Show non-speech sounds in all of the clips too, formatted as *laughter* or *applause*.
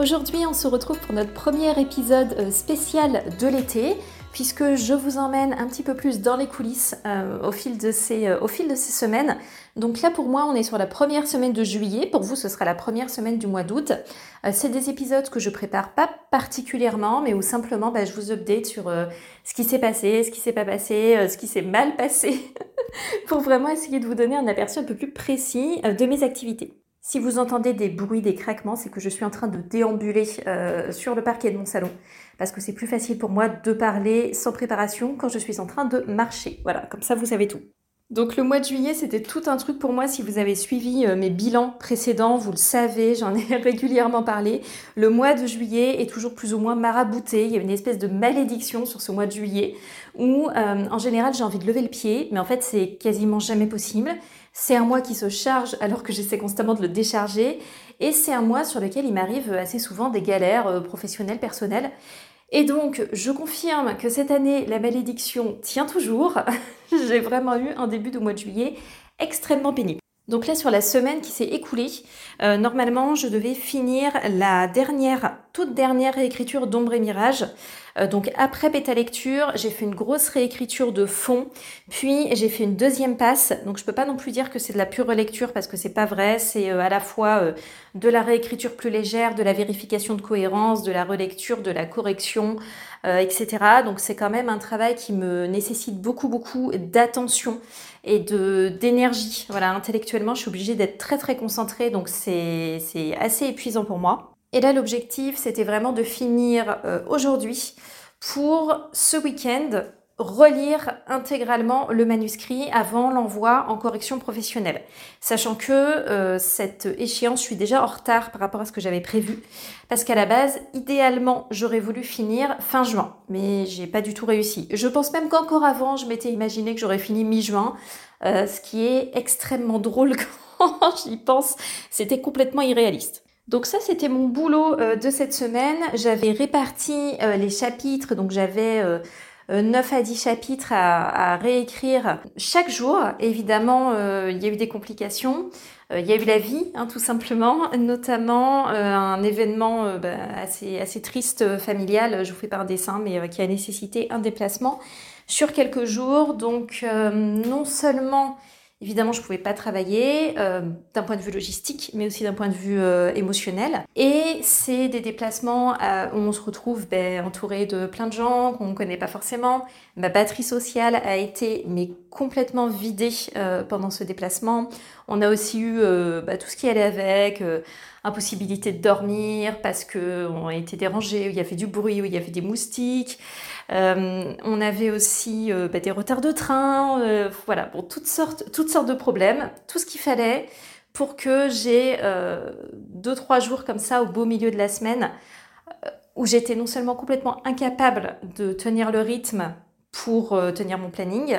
Aujourd'hui, on se retrouve pour notre premier épisode euh, spécial de l'été, puisque je vous emmène un petit peu plus dans les coulisses euh, au, fil de ces, euh, au fil de ces semaines. Donc là, pour moi, on est sur la première semaine de juillet. Pour vous, ce sera la première semaine du mois d'août. C'est des épisodes que je prépare pas particulièrement, mais où simplement bah, je vous update sur ce qui s'est passé, ce qui s'est pas passé, ce qui s'est mal passé, *laughs* pour vraiment essayer de vous donner un aperçu un peu plus précis de mes activités. Si vous entendez des bruits, des craquements, c'est que je suis en train de déambuler euh, sur le parquet de mon salon. Parce que c'est plus facile pour moi de parler sans préparation quand je suis en train de marcher. Voilà, comme ça vous savez tout. Donc le mois de juillet, c'était tout un truc pour moi. Si vous avez suivi euh, mes bilans précédents, vous le savez, j'en ai *laughs* régulièrement parlé. Le mois de juillet est toujours plus ou moins marabouté. Il y a une espèce de malédiction sur ce mois de juillet où, euh, en général, j'ai envie de lever le pied, mais en fait, c'est quasiment jamais possible. C'est un mois qui se charge alors que j'essaie constamment de le décharger. Et c'est un mois sur lequel il m'arrive assez souvent des galères euh, professionnelles, personnelles. Et donc, je confirme que cette année, la malédiction tient toujours. *laughs* J'ai vraiment eu un début de mois de juillet extrêmement pénible. Donc là, sur la semaine qui s'est écoulée, euh, normalement, je devais finir la dernière, toute dernière réécriture d'Ombre et Mirage. Euh, donc après bêta lecture, j'ai fait une grosse réécriture de fond, puis j'ai fait une deuxième passe. Donc je peux pas non plus dire que c'est de la pure lecture parce que c'est pas vrai. C'est euh, à la fois de la réécriture plus légère, de la vérification de cohérence, de la relecture, de la correction, etc. Donc c'est quand même un travail qui me nécessite beaucoup beaucoup d'attention et de d'énergie. Voilà, intellectuellement, je suis obligée d'être très très concentrée, donc c'est assez épuisant pour moi. Et là, l'objectif, c'était vraiment de finir euh, aujourd'hui pour ce week-end relire intégralement le manuscrit avant l'envoi en correction professionnelle. Sachant que euh, cette échéance, je suis déjà en retard par rapport à ce que j'avais prévu. Parce qu'à la base, idéalement, j'aurais voulu finir fin juin. Mais j'ai pas du tout réussi. Je pense même qu'encore avant, je m'étais imaginé que j'aurais fini mi-juin. Euh, ce qui est extrêmement drôle *laughs* quand j'y pense. C'était complètement irréaliste. Donc ça, c'était mon boulot euh, de cette semaine. J'avais réparti les chapitres, donc j'avais 9 à 10 chapitres à, réécrire chaque jour. Évidemment, euh, il y a eu des complications. Euh, il y a eu la vie, hein, tout simplement, notamment euh, un événement bah, assez, assez triste familial, je vous fais pas un dessin, mais qui a nécessité un déplacement sur quelques jours. Donc non seulement Évidemment, je ne pouvais pas travailler euh, d'un point de vue logistique, mais aussi d'un point de vue euh, émotionnel. Et c'est des déplacements euh, où on se retrouve ben, entouré de plein de gens qu'on ne connaît pas forcément. Ma batterie sociale a été mais complètement vidée pendant ce déplacement. On a aussi eu bah, tout ce qui allait avec, impossibilité de dormir parce qu'on a été dérangé, où il y avait du bruit, où il y avait des moustiques. Euh, on avait aussi euh, bah, des retards de train, euh, voilà, pour toutes sortes, toutes sortes de problèmes, tout ce qu'il fallait pour que j'ai deux trois jours comme ça au beau milieu de la semaine où j'étais non seulement complètement incapable de tenir le rythme pour tenir mon planning,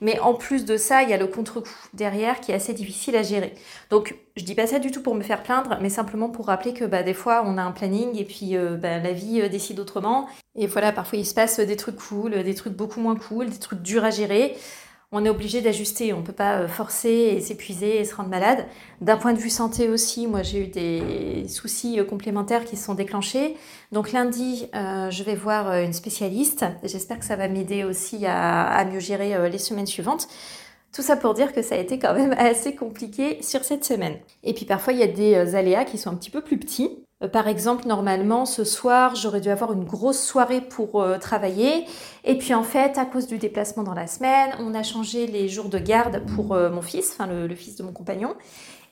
mais en plus de ça, il y a le contre-coup derrière qui est assez difficile à gérer. Donc, je dis pas ça du tout pour me faire plaindre, mais simplement pour rappeler que bah, des fois, on a un planning et puis euh, bah, la vie euh, décide autrement. Et voilà, parfois, il se passe des trucs cool, des trucs beaucoup moins cool, des trucs durs à gérer on est obligé d'ajuster, on ne peut pas euh, forcer et s'épuiser et se rendre malade. D'un point de vue santé aussi, moi j'ai eu des soucis euh, complémentaires qui se sont déclenchés. Donc lundi, euh, je vais voir une spécialiste. J'espère que ça va m'aider aussi à, mieux gérer les semaines suivantes. Tout ça pour dire que ça a été quand même *laughs* assez compliqué sur cette semaine. Et puis parfois, il y a des aléas qui sont un petit peu plus petits. Euh, par exemple, normalement, ce soir, j'aurais dû avoir une grosse soirée pour euh, travailler. Et puis, en fait, à cause du déplacement dans la semaine, on a changé les jours de garde pour euh, mon fils, enfin le, fils de mon compagnon.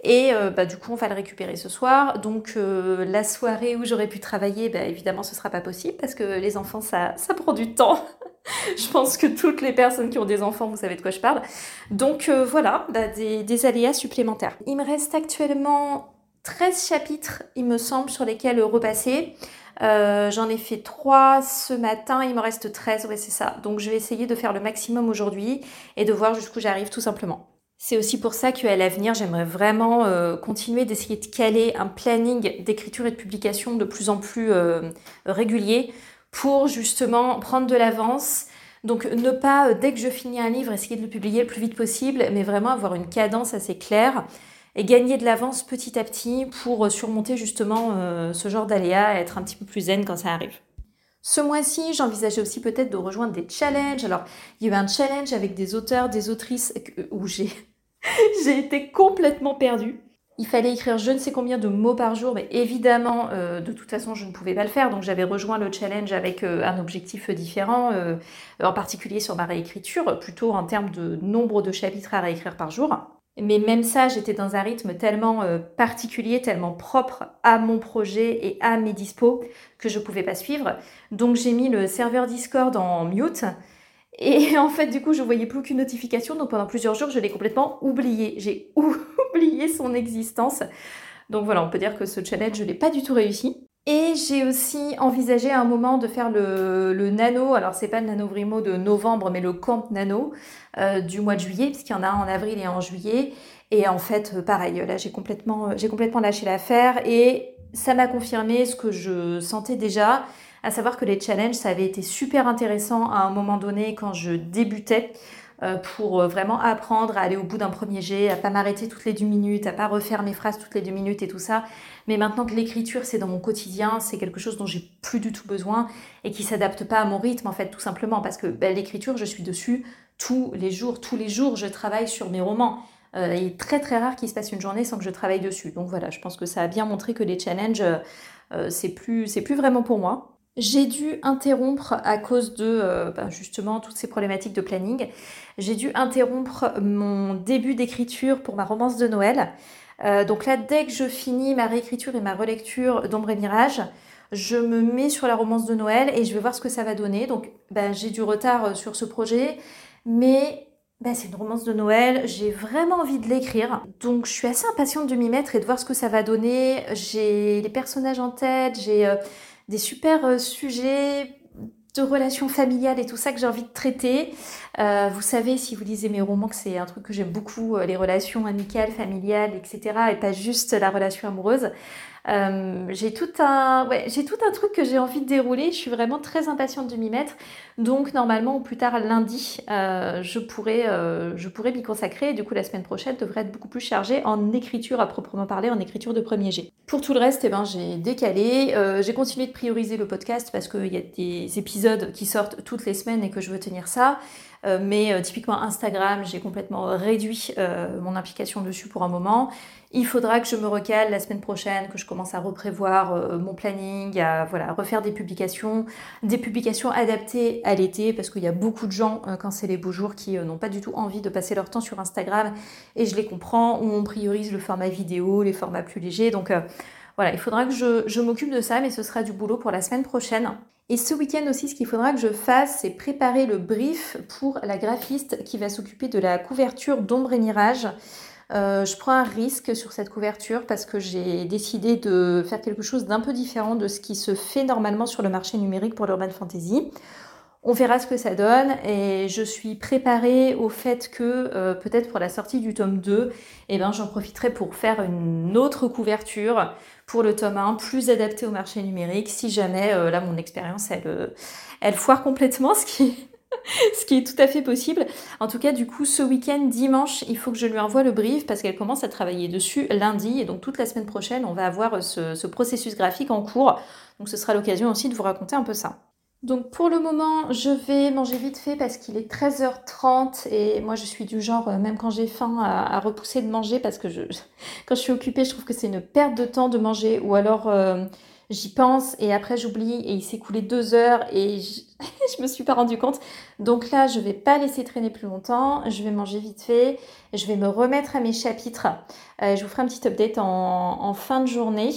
Et bah, du coup, on va le récupérer ce soir. Donc, la soirée où j'aurais pu travailler, bah, évidemment, ce sera pas possible parce que les enfants, ça, ça prend du temps. *laughs* je pense que toutes les personnes qui ont des enfants, vous savez de quoi je parle. Donc, voilà, bah, des aléas supplémentaires. Il me reste actuellement 13 chapitres, il me semble, sur lesquels repasser. Euh, j'en ai fait 3 ce matin, il me reste 13, ouais c'est ça. Donc je vais essayer de faire le maximum aujourd'hui et de voir jusqu'où j'arrive tout simplement. C'est aussi pour ça qu'à l'avenir, j'aimerais vraiment euh, continuer d'essayer de caler un planning d'écriture et de publication de plus en plus euh, régulier pour justement prendre de l'avance. Donc ne pas, dès que je finis un livre, essayer de le publier le plus vite possible, mais vraiment avoir une cadence assez claire et gagner de l'avance petit à petit pour surmonter justement ce genre d'aléas, être un petit peu plus zen quand ça arrive. Ce mois-ci, j'envisageais aussi peut-être de rejoindre des challenges. Alors, il y a eu un challenge avec des auteurs, des autrices où j'ai *laughs* j'ai été complètement perdue. Il fallait écrire je ne sais combien de mots par jour, mais évidemment, euh, de toute façon, je ne pouvais pas le faire. Donc, j'avais rejoint le challenge avec euh, un objectif différent, euh, en particulier sur ma réécriture, plutôt en termes de nombre de chapitres à réécrire par jour. Mais même ça, j'étais dans un rythme tellement particulier, tellement propre à mon projet et à mes dispos que je ne pouvais pas suivre. Donc, j'ai mis le serveur Discord en mute. Et *laughs* en fait, du coup, je voyais plus aucune notification. Donc pendant plusieurs jours, je l'ai complètement oublié. J'ai *laughs* oublié son existence. Donc voilà, on peut dire que ce challenge, je l'ai pas du tout réussi. Et j'ai aussi envisagé à un moment de faire le, nano, alors c'est pas le nano Vrimo de novembre, mais le camp nano euh, du mois de juillet, puisqu'il y en a en avril et en juillet. Et en fait, pareil, là j'ai complètement, j'ai complètement lâché l'affaire et ça m'a confirmé ce que je sentais déjà, à savoir que les challenges, ça avait été super intéressant à un moment donné quand je débutais euh, pour euh, vraiment apprendre à aller au bout d'un premier jet, à pas m'arrêter toutes les deux minutes, à pas refaire mes phrases toutes les deux minutes et tout ça. Mais maintenant que l'écriture c'est dans mon quotidien, c'est quelque chose dont j'ai plus du tout besoin et qui s'adapte pas à mon rythme en fait tout simplement parce que ben, l'écriture je suis dessus tous les jours, tous les jours je travaille sur mes romans. Euh, il est très très rare qu'il se passe une journée sans que je travaille dessus. Donc voilà, je pense que ça a bien montré que les challenges plus c'est plus vraiment pour moi. J'ai dû interrompre à cause de euh, ben, justement toutes ces problématiques de planning. J'ai dû interrompre mon début d'écriture pour ma romance de Noël. Euh, donc là, dès que je finis ma réécriture et ma relecture d'Ombre et Mirage, je me mets sur la romance de Noël et je vais voir ce que ça va donner. Donc ben, j'ai du retard euh, sur ce projet, mais ben, c'est une romance de Noël, j'ai vraiment envie de l'écrire. Donc je suis assez impatiente de m'y mettre et de voir ce que ça va donner. J'ai les personnages en tête, j'ai des super euh, sujets de relations familiales et tout ça que j'ai envie de traiter. Euh, vous savez, si vous lisez mes romans, que c'est un truc que j'aime beaucoup, euh, les relations amicales, familiales, etc. Et pas juste la relation amoureuse. Euh, j'ai tout un, ouais, j'ai tout un truc que j'ai envie de dérouler. Je suis vraiment très impatiente de m'y mettre. Donc normalement, ou plus tard lundi, euh, je pourrais, euh, je m'y consacrer. du coup, la semaine prochaine devrait être beaucoup plus chargée en écriture à proprement parler, en écriture de premier G. Pour tout le reste, eh ben, j'ai décalé. j'ai continué de prioriser le podcast parce qu'il y a des épisodes qui sortent toutes les semaines et que je veux tenir ça. Euh, mais euh, typiquement Instagram, j'ai complètement réduit euh, mon implication dessus pour un moment. Il faudra que je me recale la semaine prochaine, que je commence à reprévoir mon planning, à voilà, refaire des publications, des publications adaptées à l'été, parce qu'il y a beaucoup de gens, quand c'est les beaux jours, qui n'ont pas du tout envie de passer leur temps sur Instagram, et je les comprends, où on priorise le format vidéo, les formats plus légers. Donc voilà, il faudra que je, je m'occupe de ça, mais ce sera du boulot pour la semaine prochaine. Et ce week-end aussi, ce qu'il faudra que je fasse, c'est préparer le brief pour la graphiste qui va s'occuper de la couverture d'ombre et mirage. Euh, je prends un risque sur cette couverture parce que j'ai décidé de faire quelque chose d'un peu différent de ce qui se fait normalement sur le marché numérique pour l'urban fantasy. On verra ce que ça donne et je suis préparée au fait que euh, peut-être pour la sortie du tome 2, eh ben, j'en profiterai pour faire une autre couverture pour le tome 1, plus adapté au marché numérique, si jamais, euh, là, mon expérience, elle, euh, elle foire complètement, *laughs* ce qui, ce qui est tout à fait possible. En tout cas, du coup, ce week-end, dimanche, il faut que je lui envoie le brief parce qu'elle commence à travailler dessus lundi. Et donc, toute la semaine prochaine, on va avoir ce, ce processus graphique en cours. Donc, ce sera l'occasion aussi de vous raconter un peu ça. Donc pour le moment, je vais manger vite fait parce qu'il est 13h30 et moi je suis du genre, euh, même quand j'ai faim, à, repousser de manger parce que je, *laughs* quand je suis occupée, je trouve que c'est une perte de temps de manger ou alors euh, j'y pense et après j'oublie et il s'est écoulé deux heures et *laughs* je, me suis pas rendu compte. Donc là, je vais pas laisser traîner plus longtemps, je vais manger vite fait, je vais me remettre à mes chapitres. Euh, je vous ferai un petit update en fin de journée.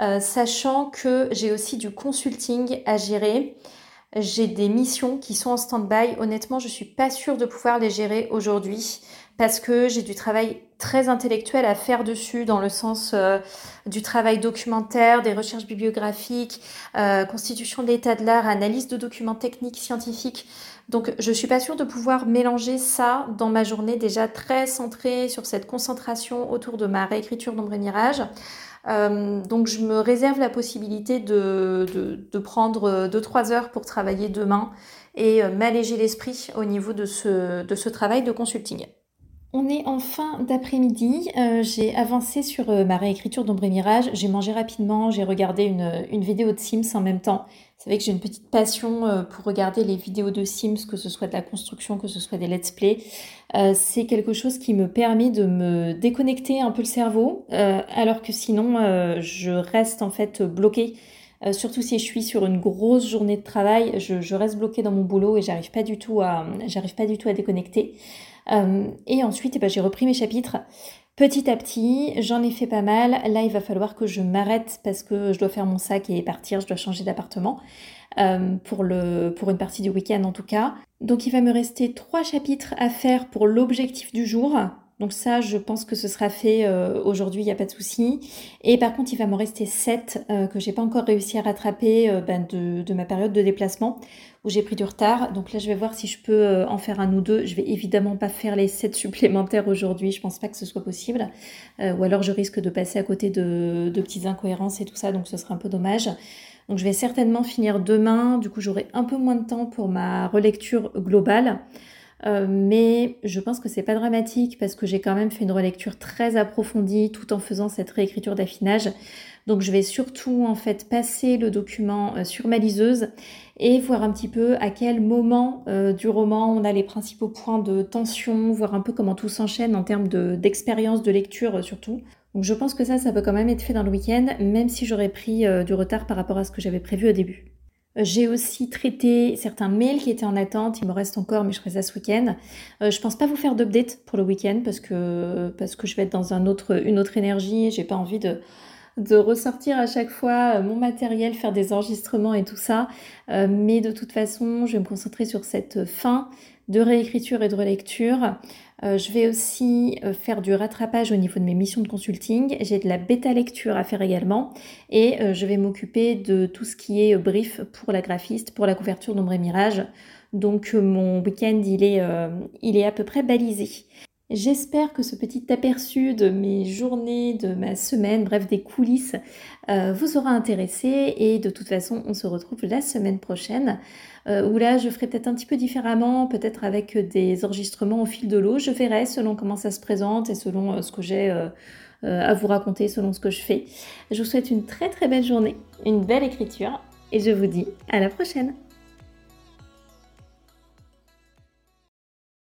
Euh, sachant que j'ai aussi du consulting à gérer. J'ai des missions qui sont en stand-by. Honnêtement, je suis pas sûre de pouvoir les gérer aujourd'hui parce que j'ai du travail très intellectuel à faire dessus dans le sens euh, du travail documentaire, des recherches bibliographiques, euh, constitution de l'état de l'art, analyse de documents techniques, scientifiques. Donc je suis pas sûre de pouvoir mélanger ça dans ma journée déjà très centrée sur cette concentration autour de ma réécriture d'ombre et mirage. Euh, donc je me réserve la possibilité de, de, prendre 2-3 heures pour travailler demain et euh, m'alléger l'esprit au niveau de ce, de ce travail de consulting. On est en fin d'après-midi. Euh, j'ai avancé sur euh, ma réécriture d'Ombre et Mirage. J'ai mangé rapidement, j'ai regardé une, vidéo de Sims en même temps. Vous savez que j'ai une petite passion euh, pour regarder les vidéos de Sims, que ce soit de la construction, que ce soit des let's play. c'est quelque chose qui me permet de me déconnecter un peu le cerveau, alors que sinon je reste en fait bloquée. surtout si je suis sur une grosse journée de travail, je, reste bloquée dans mon boulot et j'arrive pas du tout à déconnecter. Euh, et ensuite, eh ben, j'ai repris mes chapitres. Petit à petit, j'en ai fait pas mal. Là, il va falloir que je m'arrête parce que je dois faire mon sac et partir, je dois changer d'appartement. Euh, pour, une partie du week-end en tout cas. Donc il va me rester trois chapitres à faire pour l'objectif du jour. Donc ça, je pense que ce sera fait euh, aujourd'hui, il n'y a pas de souci. Et par contre, il va me rester 7 euh, que j'ai pas encore réussi à rattraper ben, de, ma période de déplacement où j'ai pris du retard. Donc là, je vais voir si je peux en faire un ou deux. Je vais évidemment pas faire les 7 supplémentaires aujourd'hui, je pense pas que ce soit possible. ou alors je risque de passer à côté de, de petites incohérences et tout ça, donc ce sera un peu dommage. Donc je vais certainement finir demain, du coup j'aurai un peu moins de temps pour ma relecture globale. Euh, mais je pense que c'est pas dramatique parce que j'ai quand même fait une relecture très approfondie tout en faisant cette réécriture d'affinage. Donc je vais surtout en fait passer le document euh, sur ma liseuse et voir un petit peu à quel moment euh, du roman on a les principaux points de tension, voir un peu comment tout s'enchaîne en termes d'expérience de, lecture surtout. Donc je pense que ça, ça peut quand même être fait dans le week-end, même si j'aurais pris du retard par rapport à ce que j'avais prévu au début. J'ai aussi traité certains mails qui étaient en attente. Il me reste encore, mais je ferai ça ce week-end. Euh, je pense pas vous faire d'update pour le week-end parce que, je vais être dans une autre énergie. J'ai pas envie de, de ressortir à chaque fois euh, mon matériel, faire des enregistrements et tout ça. Euh, mais de toute façon, je vais me concentrer sur cette fin de réécriture et de relecture. Euh, je vais aussi faire du rattrapage au niveau de mes missions de consulting. J'ai de la bêta lecture à faire également. Et je vais m'occuper de tout ce qui est brief pour la graphiste, pour la couverture d'Ombre et Mirage. Donc mon week-end, il est à peu près balisé. J'espère que ce petit aperçu de mes journées, de ma semaine, bref des coulisses, vous aura intéressé et de toute façon on se retrouve la semaine prochaine euh, où là je ferai peut-être un petit peu différemment, peut-être avec des enregistrements au fil de l'eau. Je verrai selon comment ça se présente et selon euh, ce que j'ai euh, à vous raconter, selon ce que je fais. Je vous souhaite une très très belle journée, une belle écriture et je vous dis à la prochaine